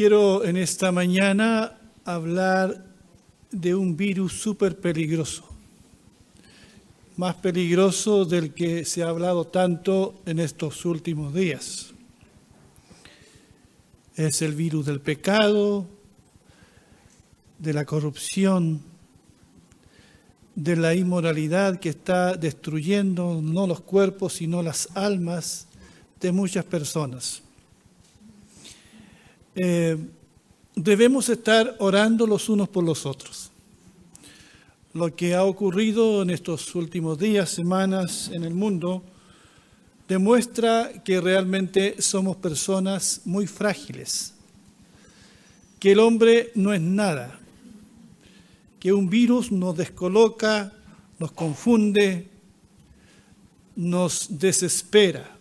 quiero en esta mañana hablar de un virus súper peligroso, más peligroso del que se ha hablado tanto en estos últimos días. Es el virus del pecado, de la corrupción, de la inmoralidad que está destruyendo no los cuerpos, sino las almas de muchas personas. Eh, debemos estar orando los unos por los otros. Lo que ha ocurrido en estos últimos días, semanas en el mundo, demuestra que realmente somos personas muy frágiles, que el hombre no es nada, que un virus nos descoloca, nos confunde, nos desespera.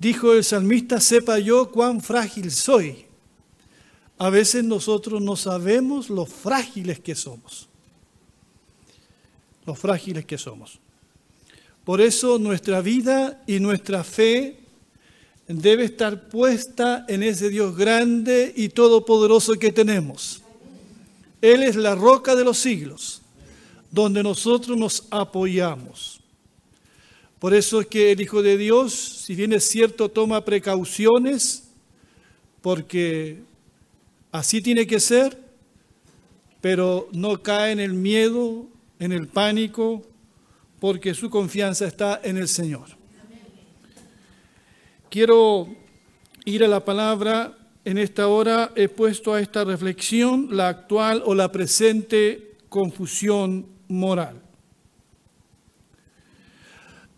Dijo el salmista, sepa yo cuán frágil soy. A veces nosotros no sabemos lo frágiles que somos. Lo frágiles que somos. Por eso nuestra vida y nuestra fe debe estar puesta en ese Dios grande y todopoderoso que tenemos. Él es la roca de los siglos, donde nosotros nos apoyamos. Por eso es que el Hijo de Dios, si bien es cierto, toma precauciones, porque así tiene que ser, pero no cae en el miedo, en el pánico, porque su confianza está en el Señor. Quiero ir a la palabra. En esta hora he puesto a esta reflexión la actual o la presente confusión moral.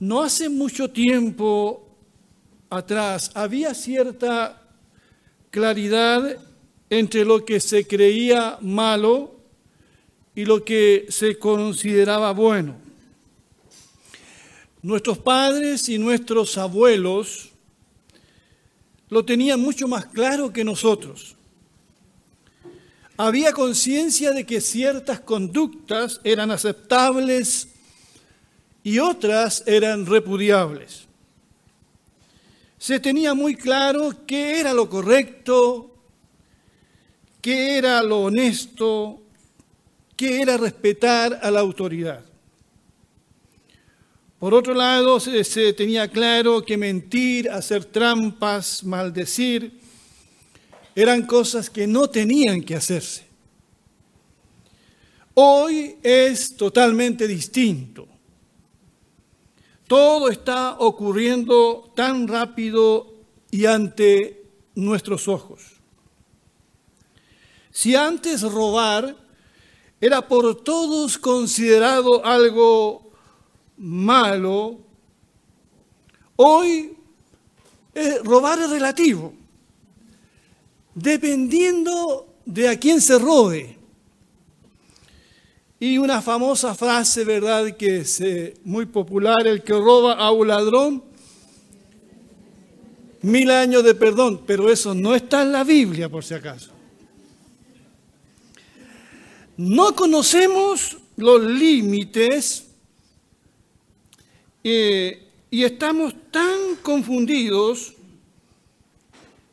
No hace mucho tiempo atrás había cierta claridad entre lo que se creía malo y lo que se consideraba bueno. Nuestros padres y nuestros abuelos lo tenían mucho más claro que nosotros. Había conciencia de que ciertas conductas eran aceptables y otras eran repudiables. Se tenía muy claro qué era lo correcto, qué era lo honesto, qué era respetar a la autoridad. Por otro lado, se, tenía claro que mentir, hacer trampas, maldecir, eran cosas que no tenían que hacerse. Hoy es totalmente distinto. Todo está ocurriendo tan rápido y ante nuestros ojos. Si antes robar era por todos considerado algo malo, hoy robar es relativo, dependiendo de a quién se robe. Y una famosa frase, ¿verdad?, que es eh, muy popular, el que roba a un ladrón, mil años de perdón, pero eso no está en la Biblia, por si acaso. No conocemos los límites eh, y estamos tan confundidos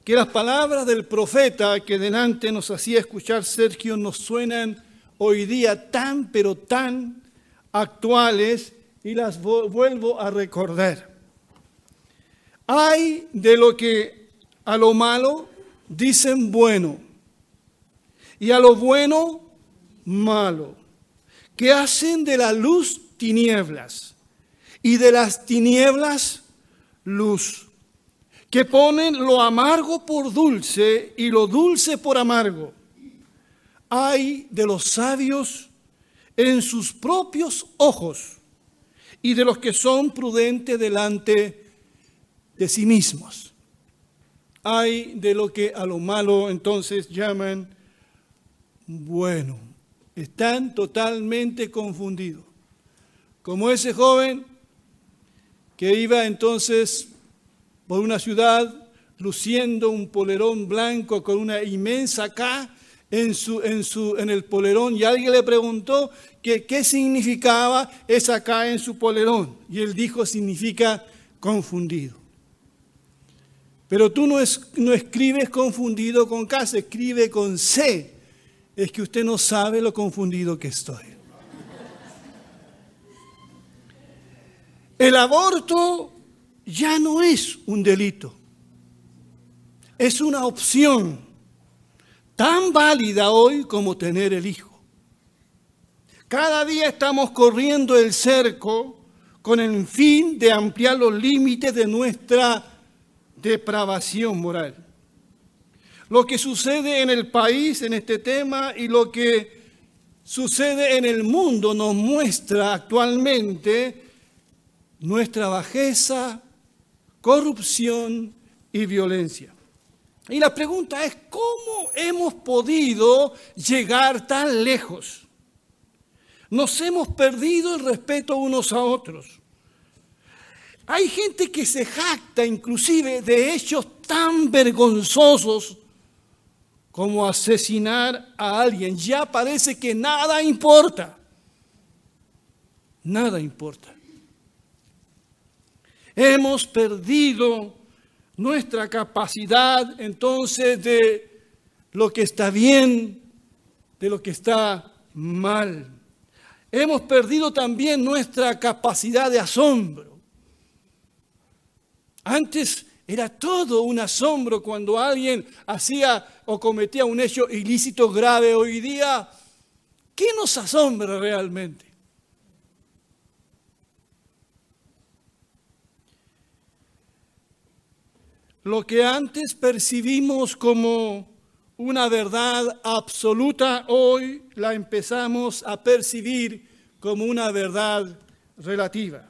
que las palabras del profeta que delante nos hacía escuchar Sergio nos suenan hoy día tan, pero tan actuales y las vuelvo a recordar. Hay de lo que a lo malo dicen bueno y a lo bueno malo, que hacen de la luz tinieblas y de las tinieblas luz, que ponen lo amargo por dulce y lo dulce por amargo hay de los sabios en sus propios ojos y de los que son prudentes delante de sí mismos. Hay de lo que a lo malo entonces llaman bueno. Están totalmente confundidos. Como ese joven que iba entonces por una ciudad luciendo un polerón blanco con una inmensa K en, su, en, su, en el polerón y alguien le preguntó que qué significaba esa acá en su polerón. Y él dijo, significa confundido. Pero tú no, no escribes confundido con K, se escribe con C. Es que usted no sabe lo confundido que estoy. El aborto ya no es un delito, es una opción tan válida hoy como tener el hijo. Cada día estamos corriendo el cerco con el fin de ampliar los límites de nuestra depravación moral. Lo que sucede en el país en este tema y lo que sucede en el mundo nos muestra actualmente nuestra bajeza, corrupción y violencia. Y la pregunta es, ¿cómo hemos podido llegar tan lejos? Nos hemos perdido el respeto unos a otros. Hay gente que se jacta inclusive de hechos tan vergonzosos como asesinar a alguien. Ya parece que nada importa. Nada importa. Hemos perdido nuestra capacidad entonces de lo que está bien, de lo que está mal. Hemos perdido también nuestra capacidad de asombro. Antes era todo un asombro cuando alguien hacía o cometía un hecho ilícito grave. Hoy día, ¿qué nos asombra realmente? Lo que antes percibimos como una verdad absoluta, hoy la empezamos a percibir como una verdad relativa.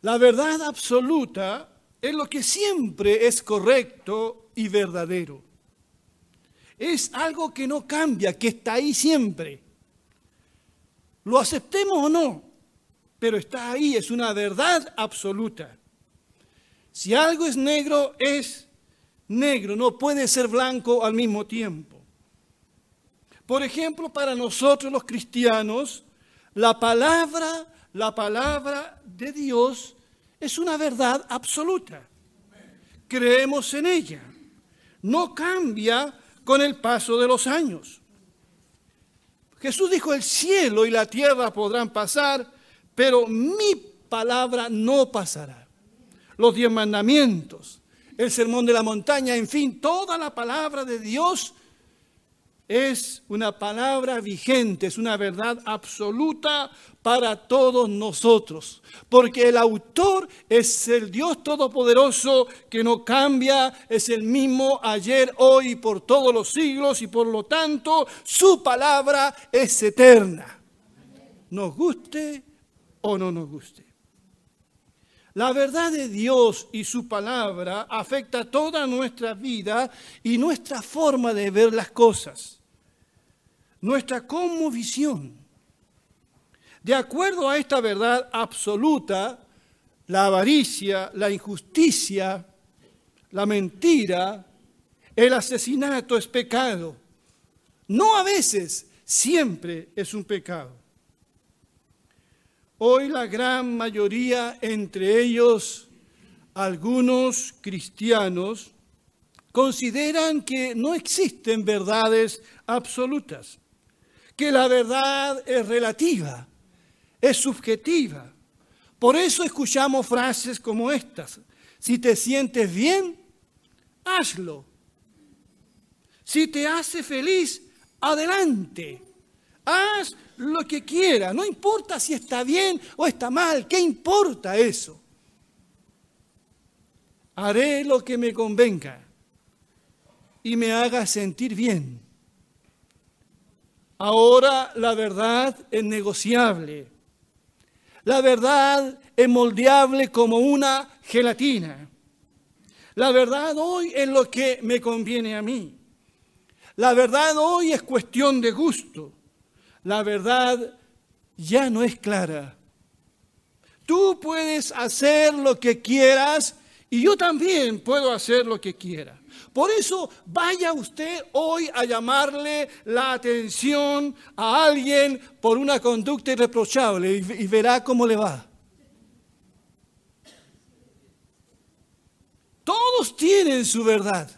La verdad absoluta es lo que siempre es correcto y verdadero. Es algo que no cambia, que está ahí siempre. Lo aceptemos o no, pero está ahí, es una verdad absoluta. Si algo es negro, es negro, no puede ser blanco al mismo tiempo. Por ejemplo, para nosotros los cristianos, la palabra, la palabra de Dios es una verdad absoluta. Creemos en ella. No cambia con el paso de los años. Jesús dijo, el cielo y la tierra podrán pasar, pero mi palabra no pasará. Los diez mandamientos, el sermón de la montaña, en fin, toda la palabra de Dios es una palabra vigente, es una verdad absoluta para todos nosotros, porque el autor es el Dios Todopoderoso que no cambia, es el mismo ayer, hoy y por todos los siglos, y por lo tanto su palabra es eterna, nos guste o no nos guste. La verdad de Dios y su palabra afecta toda nuestra vida y nuestra forma de ver las cosas, nuestra visión. De acuerdo a esta verdad absoluta, la avaricia, la injusticia, la mentira, el asesinato es pecado. No a veces, siempre es un pecado. Hoy la gran mayoría, entre ellos algunos cristianos, consideran que no existen verdades absolutas, que la verdad es relativa, es subjetiva. Por eso escuchamos frases como estas. Si te sientes bien, hazlo. Si te hace feliz, adelante. Haz lo que quiera, no importa si está bien o está mal, ¿qué importa eso? Haré lo que me convenga y me haga sentir bien. Ahora la verdad es negociable. La verdad es moldeable como una gelatina. La verdad hoy es lo que me conviene a mí. La verdad hoy es cuestión de gusto la verdad ya no es clara. Tú puedes hacer lo que quieras y yo también puedo hacer lo que quiera. Por eso vaya usted hoy a llamarle la atención a alguien por una conducta irreprochable y, verá cómo le va. Todos tienen su verdad.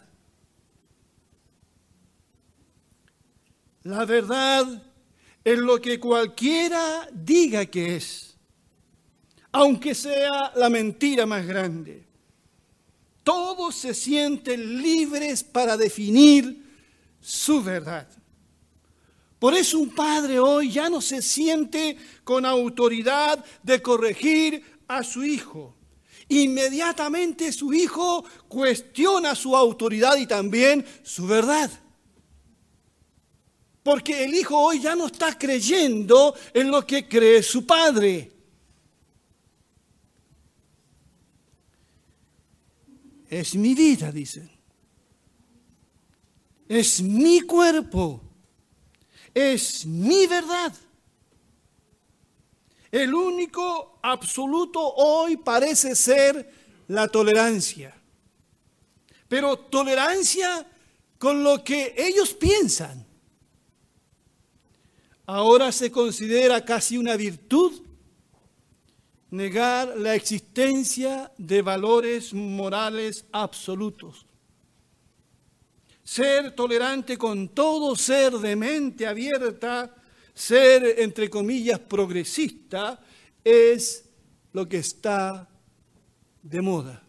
La verdad es lo que cualquiera diga que es, aunque sea la mentira más grande. Todos se sienten libres para definir su verdad. Por eso un padre hoy ya no se siente con autoridad de corregir a su hijo. Inmediatamente su hijo cuestiona su autoridad y también su verdad. Porque el hijo hoy ya no está creyendo en lo que cree su padre. Es mi vida, dicen. Es mi cuerpo. Es mi verdad. El único absoluto hoy parece ser la tolerancia. Pero tolerancia con lo que ellos piensan. Ahora se considera casi una virtud negar la existencia de valores morales absolutos. Ser tolerante con todo ser de mente abierta, ser, entre comillas, progresista, es lo que está de moda.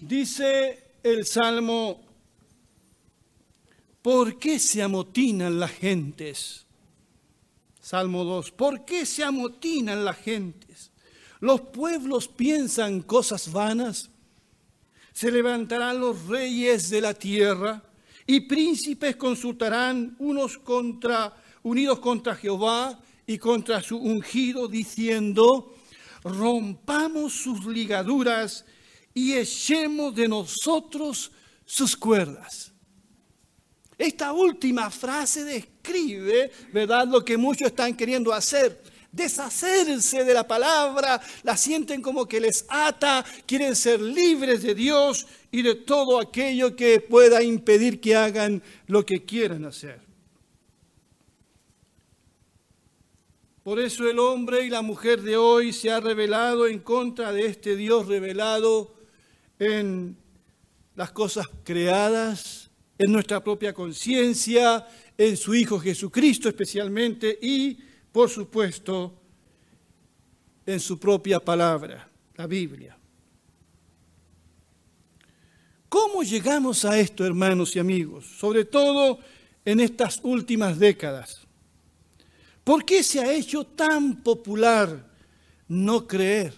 Dice el Salmo, ¿por qué se amotinan las gentes? Salmo 2. ¿Por qué se amotinan las gentes? Los pueblos piensan cosas vanas. Se levantarán los reyes de la tierra y príncipes consultarán unos contra unidos contra Jehová y contra su ungido diciendo: Rompamos sus ligaduras y echemos de nosotros sus cuerdas. Esta última frase describe, ¿verdad?, lo que muchos están queriendo hacer. Deshacerse de la palabra, la sienten como que les ata, quieren ser libres de Dios y de todo aquello que pueda impedir que hagan lo que quieran hacer. Por eso el hombre y la mujer de hoy se ha revelado en contra de este Dios revelado en las cosas creadas, en nuestra propia conciencia, en su Hijo Jesucristo especialmente y, por supuesto, en su propia palabra, la Biblia. ¿Cómo llegamos a esto, hermanos y amigos? Sobre todo en estas últimas décadas. ¿Por qué se ha hecho tan popular no creer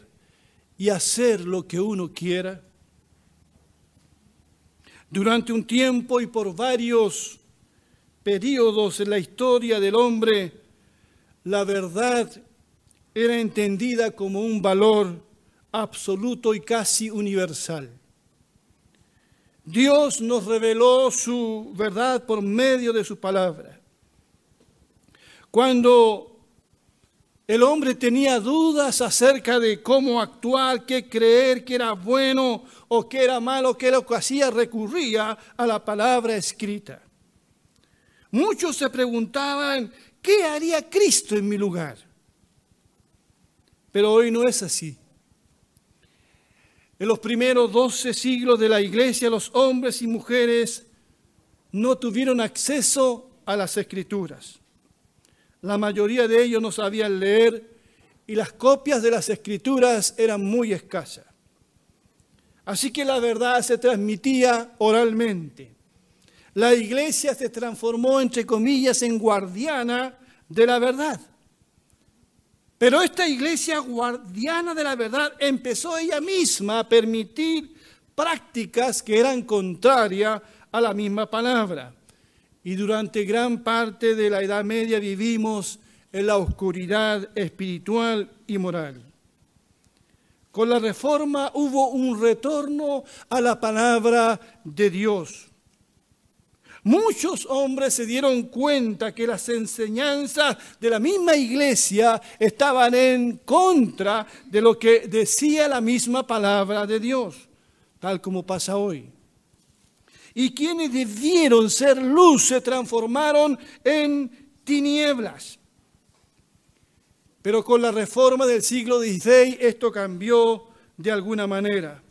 y hacer lo que uno quiera? Durante un tiempo y por varios periodos en la historia del hombre, la verdad era entendida como un valor absoluto y casi universal. Dios nos reveló su verdad por medio de su palabra. Cuando el hombre tenía dudas acerca de cómo actuar, qué creer, qué era bueno o qué era malo, qué lo que hacía, recurría a la palabra escrita. Muchos se preguntaban, ¿qué haría Cristo en mi lugar? Pero hoy no es así. En los primeros doce siglos de la iglesia, los hombres y mujeres no tuvieron acceso a las escrituras. La mayoría de ellos no sabían leer y las copias de las escrituras eran muy escasas. Así que la verdad se transmitía oralmente. La iglesia se transformó, entre comillas, en guardiana de la verdad. Pero esta iglesia guardiana de la verdad empezó ella misma a permitir prácticas que eran contrarias a la misma palabra y durante gran parte de la Edad Media vivimos en la oscuridad espiritual y moral. Con la reforma hubo un retorno a la palabra de Dios. Muchos hombres se dieron cuenta que las enseñanzas de la misma iglesia estaban en contra de lo que decía la misma palabra de Dios, tal como pasa hoy y quienes debieron ser luz se transformaron en tinieblas. Pero con la reforma del siglo XVI esto cambió de alguna manera.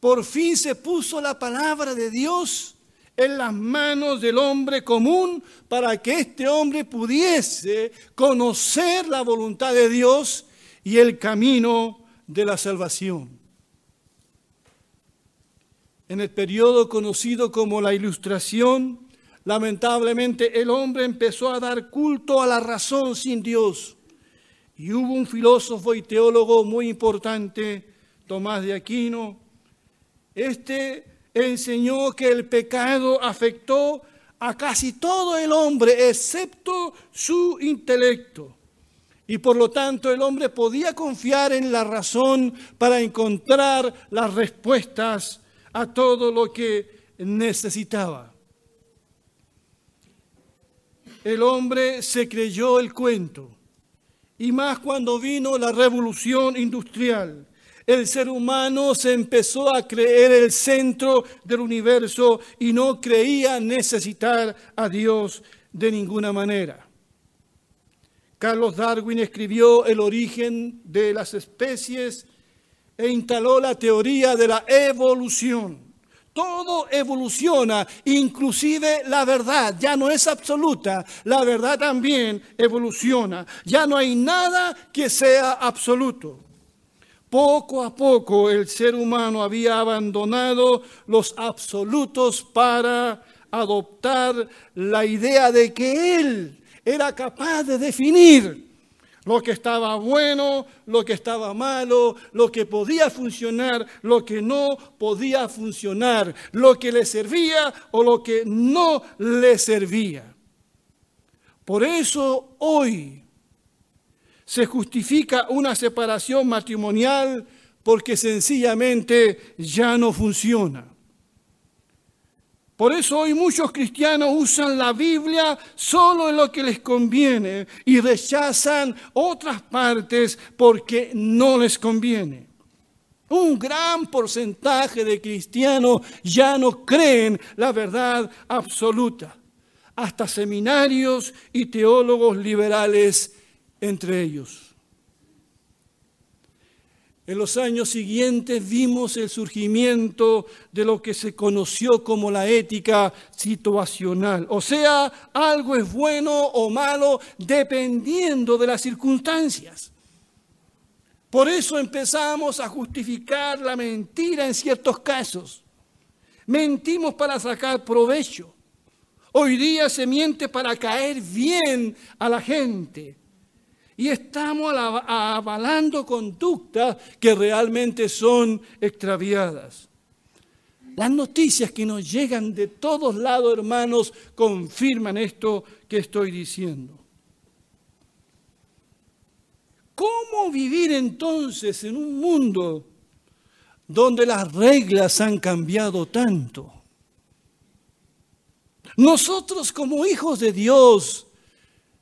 Por fin se puso la palabra de Dios en las manos del hombre común para que este hombre pudiese conocer la voluntad de Dios y el camino de la salvación. En el periodo conocido como la Ilustración, lamentablemente el hombre empezó a dar culto a la razón sin Dios. Y hubo un filósofo y teólogo muy importante, Tomás de Aquino. Este enseñó que el pecado afectó a casi todo el hombre, excepto su intelecto. Y por lo tanto el hombre podía confiar en la razón para encontrar las respuestas a todo lo que necesitaba. El hombre se creyó el cuento, y más cuando vino la revolución industrial el ser humano se empezó a creer el centro del universo y no creía necesitar a Dios de ninguna manera. Carlos Darwin escribió El origen de las especies e instaló la teoría de la evolución. Todo evoluciona, inclusive la verdad, ya no es absoluta, la verdad también evoluciona, ya no hay nada que sea absoluto. Poco a poco el ser humano había abandonado los absolutos para adoptar la idea de que él era capaz de definir lo que estaba bueno, lo que estaba malo, lo que podía funcionar, lo que no podía funcionar, lo que le servía o lo que no le servía. Por eso hoy se justifica una separación matrimonial porque sencillamente ya no funciona. Por eso hoy muchos cristianos usan la Biblia solo en lo que les conviene y rechazan otras partes porque no les conviene. Un gran porcentaje de cristianos ya no creen la verdad absoluta. Hasta seminarios y teólogos liberales entre ellos. En los años siguientes vimos el surgimiento de lo que se conoció como la ética situacional. O sea, algo es bueno o malo dependiendo de las circunstancias. Por eso empezamos a justificar la mentira en ciertos casos. Mentimos para sacar provecho. Hoy día se miente para caer bien a la gente y estamos avalando conductas que realmente son extraviadas. Las noticias que nos llegan de todos lados, hermanos, confirman esto que estoy diciendo. ¿Cómo vivir entonces en un mundo donde las reglas han cambiado tanto? Nosotros como hijos de Dios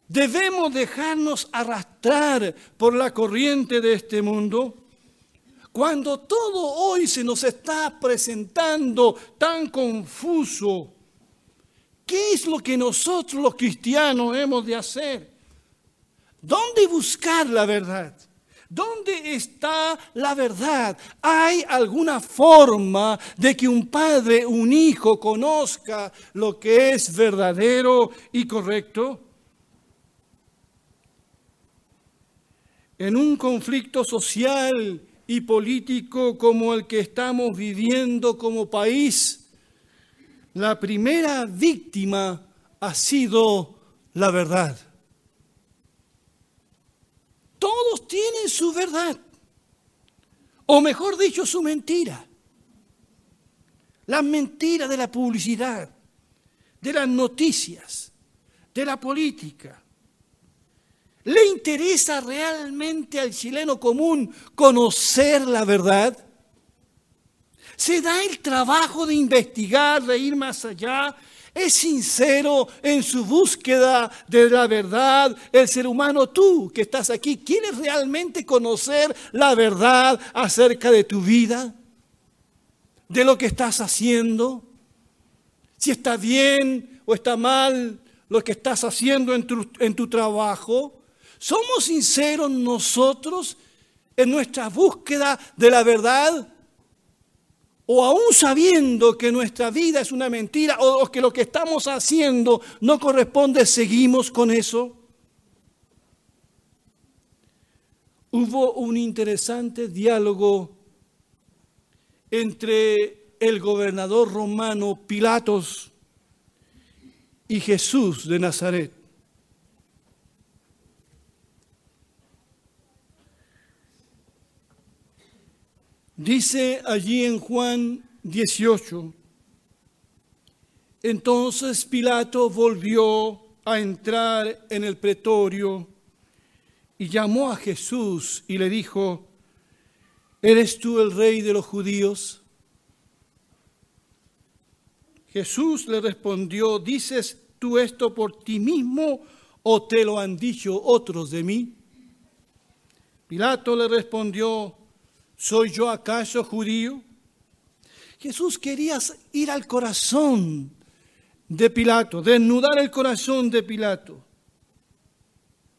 ¿Debemos dejarnos arrastrar por la corriente de este mundo? Cuando todo hoy se nos está presentando tan confuso, ¿qué es lo que nosotros los cristianos hemos de hacer? ¿Dónde buscar la verdad? ¿Dónde está la verdad? ¿Hay alguna forma de que un padre, un hijo conozca lo que es verdadero y correcto? En un conflicto social y político como el que estamos viviendo como país, la primera víctima ha sido la verdad. Todos tienen su verdad, o mejor dicho, su mentira. La mentira de la publicidad, de las noticias, de la política, ¿Le interesa realmente al chileno común conocer la verdad? ¿Se da el trabajo de investigar, de ir más allá? ¿Es sincero en su búsqueda de la verdad el ser humano? Tú que estás aquí, ¿quieres realmente conocer la verdad acerca de tu vida? ¿De lo que estás haciendo? Si está bien o está mal lo que estás haciendo en tu, en tu trabajo. ¿Somos sinceros nosotros en nuestra búsqueda de la verdad? ¿O aún sabiendo que nuestra vida es una mentira o que lo que estamos haciendo no corresponde, seguimos con eso? Hubo un interesante diálogo entre el gobernador romano Pilatos y Jesús de Nazaret. Dice allí en Juan 18, entonces Pilato volvió a entrar en el pretorio y llamó a Jesús y le dijo, ¿eres tú el rey de los judíos? Jesús le respondió, ¿dices tú esto por ti mismo o te lo han dicho otros de mí? Pilato le respondió, ¿soy yo acaso judío? Jesús quería ir al corazón de Pilato, desnudar el corazón de Pilato.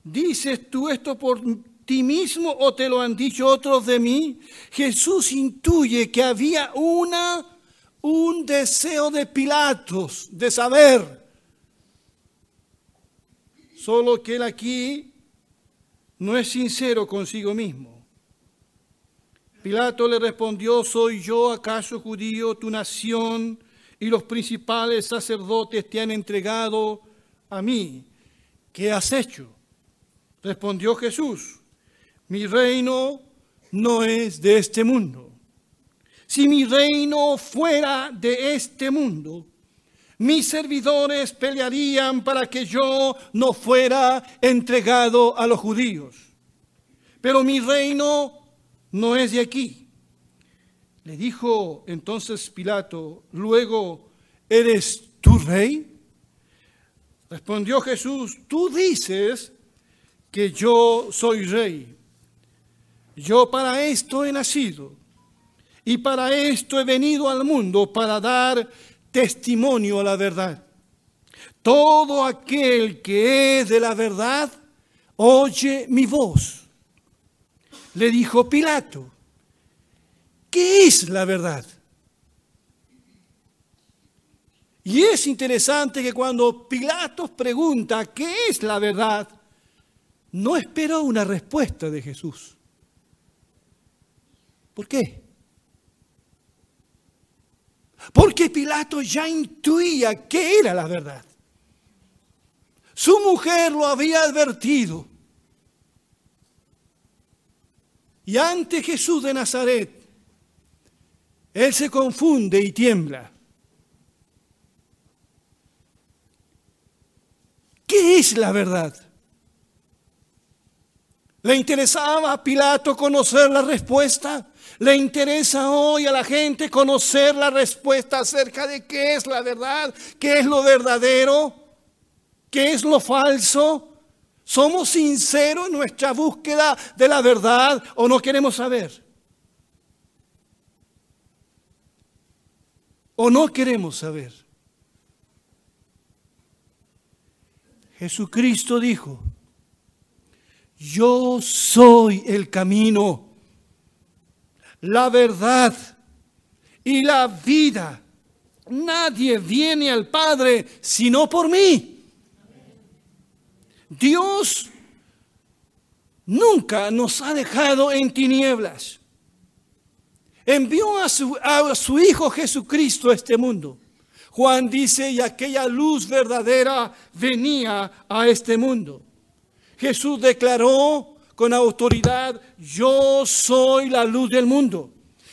¿Dices tú esto por ti mismo o te lo han dicho otros de mí? Jesús intuye que había una un deseo de Pilatos de saber. Solo que él aquí no es sincero consigo mismo. Pilato le respondió, ¿soy yo acaso judío, tu nación y los principales sacerdotes te han entregado a mí? ¿Qué has hecho? Respondió Jesús, mi reino no es de este mundo. Si mi reino fuera de este mundo, mis servidores pelearían para que yo no fuera entregado a los judíos. Pero mi reino no es de aquí. Le dijo entonces Pilato, luego, ¿eres tu rey? Respondió Jesús, tú dices que yo soy rey. Yo para esto he nacido y para esto he venido al mundo, para dar testimonio a la verdad. Todo aquel que es de la verdad, oye mi voz. Le dijo Pilato, ¿qué es la verdad? Y es interesante que cuando Pilato pregunta qué es la verdad, no esperó una respuesta de Jesús. ¿Por qué? Porque Pilato ya intuía que era la verdad. Su mujer lo había advertido. Y ante Jesús de Nazaret, él se confunde y tiembla. ¿Qué es la verdad? ¿Le interesaba a Pilato conocer la respuesta? ¿Le interesa hoy a la gente conocer la respuesta acerca de qué es la verdad, qué es lo verdadero, qué es lo falso? ¿Somos sinceros en nuestra búsqueda de la verdad o no queremos saber? ¿O no queremos saber? Jesucristo dijo, yo soy el camino la verdad y la vida. Nadie viene al Padre sino por mí. Dios nunca nos ha dejado en tinieblas. Envió a su, a su Hijo Jesucristo a este mundo. Juan dice, y aquella luz verdadera venía a este mundo. Jesús declaró con autoridad, yo soy la luz del mundo.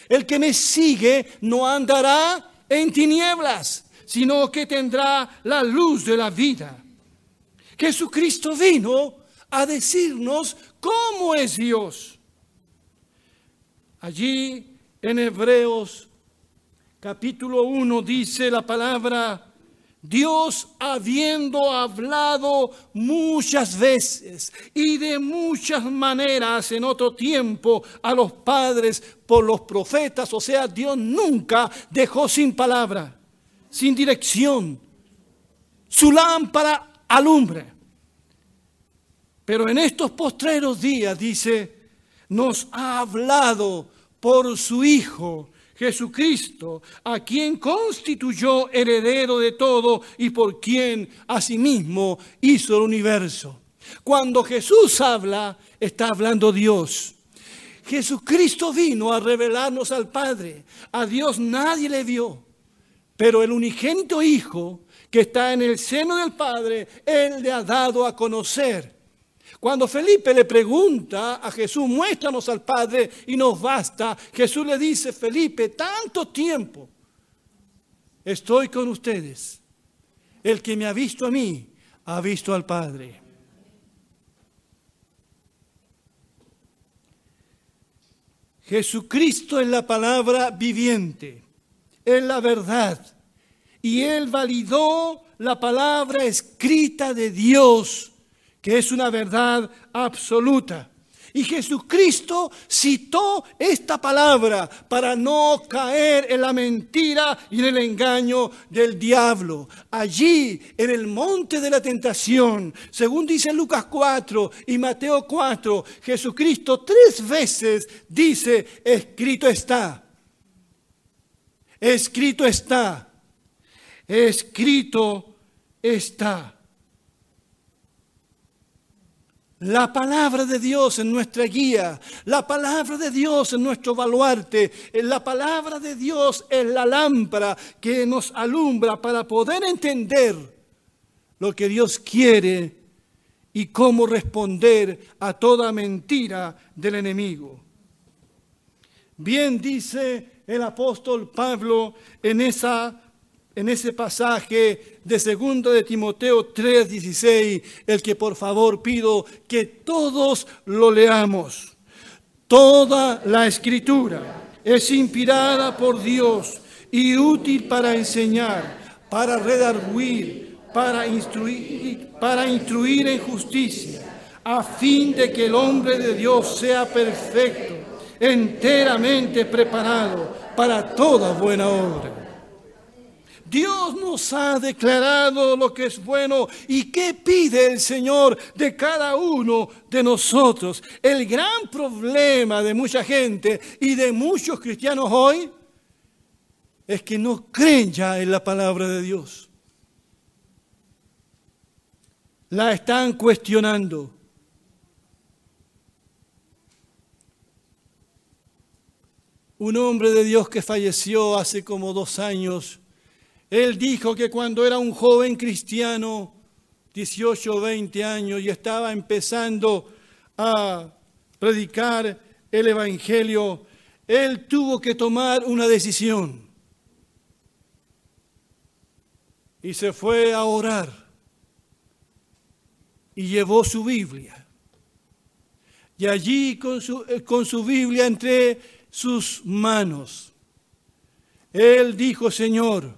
El que me sigue no andará en tinieblas, sino que tendrá la luz de la vida. Jesucristo vino a decirnos cómo es Dios. Allí en Hebreos capítulo 1 dice la palabra, Dios habiendo hablado muchas veces y de muchas maneras en otro tiempo a los padres por los profetas, o sea, Dios nunca dejó sin palabra, sin dirección. Su lámpara alumbra. Pero en estos postreros días dice, nos ha hablado por su Hijo Jesucristo, a quien constituyó heredero de todo y por quien asimismo hizo el universo. Cuando Jesús habla, está hablando Dios. Jesucristo vino a revelarnos al Padre. A Dios nadie le vio. Pero el unigénito Hijo que está en el seno del Padre, Él le ha dado a conocer. Cuando Felipe le pregunta a Jesús, muéstranos al Padre y nos basta, Jesús le dice, Felipe, tanto tiempo estoy con ustedes. El que me ha visto a mí, ha visto al Padre. Jesucristo es la palabra viviente, es la verdad. Y Él validó la palabra escrita de Dios, que es una verdad absoluta. Y Jesucristo citó esta palabra para no caer en la mentira y en el engaño del diablo. Allí, en el monte de la tentación, según dice Lucas 4 y Mateo 4, Jesucristo tres veces dice, escrito está. Escrito está. Escrito está. La palabra de Dios en nuestra guía, la palabra de Dios en nuestro baluarte, la palabra de Dios en la lámpara que nos alumbra para poder entender lo que Dios quiere y cómo responder a toda mentira del enemigo. Bien dice el apóstol Pablo en esa en ese pasaje de segundo de Timoteo 3:16, el que por favor pido que todos lo leamos. Toda la escritura es inspirada por Dios y útil para enseñar, para redarguir, para instruir, para instruir en justicia, a fin de que el hombre de Dios sea perfecto, enteramente preparado para toda buena obra. Dios nos ha declarado lo que es bueno y qué pide el Señor de cada uno de nosotros. El gran problema de mucha gente y de muchos cristianos hoy es que no creen ya en la palabra de Dios. La están cuestionando. Un hombre de Dios que falleció hace como dos años él dijo que cuando era un joven cristiano, 18 o 20 años, y estaba empezando a predicar el Evangelio, él tuvo que tomar una decisión. Y se fue a orar. Y llevó su Biblia. Y allí con su, eh, con su Biblia entre sus manos, él dijo, Señor,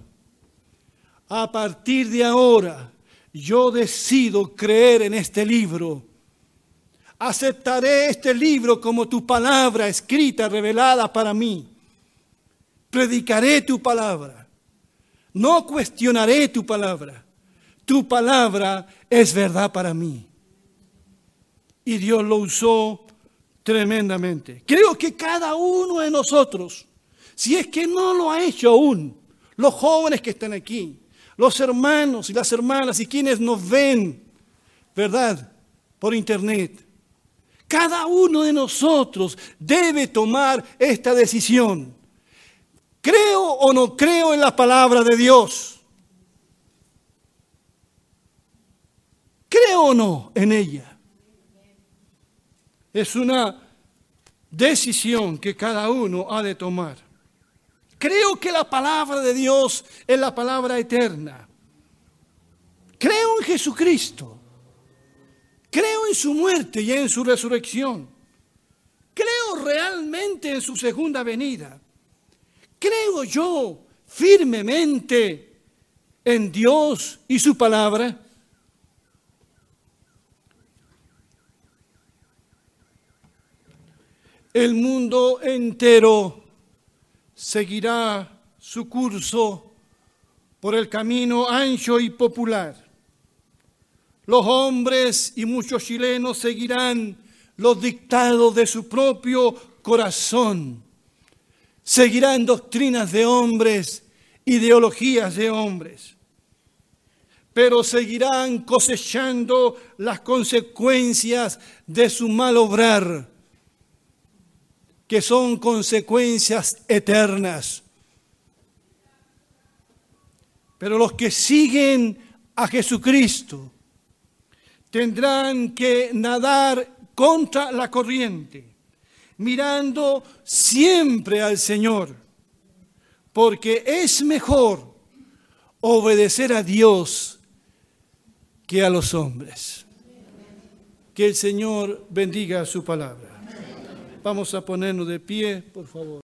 a partir de ahora yo decido creer en este libro. Aceptaré este libro como tu palabra escrita, revelada para mí. Predicaré tu palabra. No cuestionaré tu palabra. Tu palabra es verdad para mí. Y Dios lo usó tremendamente. Creo que cada uno de nosotros, si es que no lo ha hecho aún, los jóvenes que están aquí, los hermanos y las hermanas y quienes nos ven, ¿verdad? Por internet. Cada uno de nosotros debe tomar esta decisión. ¿Creo o no creo en la palabra de Dios? ¿Creo o no en ella? Es una decisión que cada uno ha de tomar. Creo que la palabra de Dios es la palabra eterna. Creo en Jesucristo. Creo en su muerte y en su resurrección. Creo realmente en su segunda venida. Creo yo firmemente en Dios y su palabra. El mundo entero seguirá su curso por el camino ancho y popular. Los hombres y muchos chilenos seguirán los dictados de su propio corazón. Seguirán doctrinas de hombres, ideologías de hombres. Pero seguirán cosechando las consecuencias de su mal obrar, que son consecuencias eternas. Pero los que siguen a Jesucristo tendrán que nadar contra la corriente, mirando siempre al Señor, porque es mejor obedecer a Dios que a los hombres. Que el Señor bendiga su palabra. Vamos a ponernos de pie, por favor.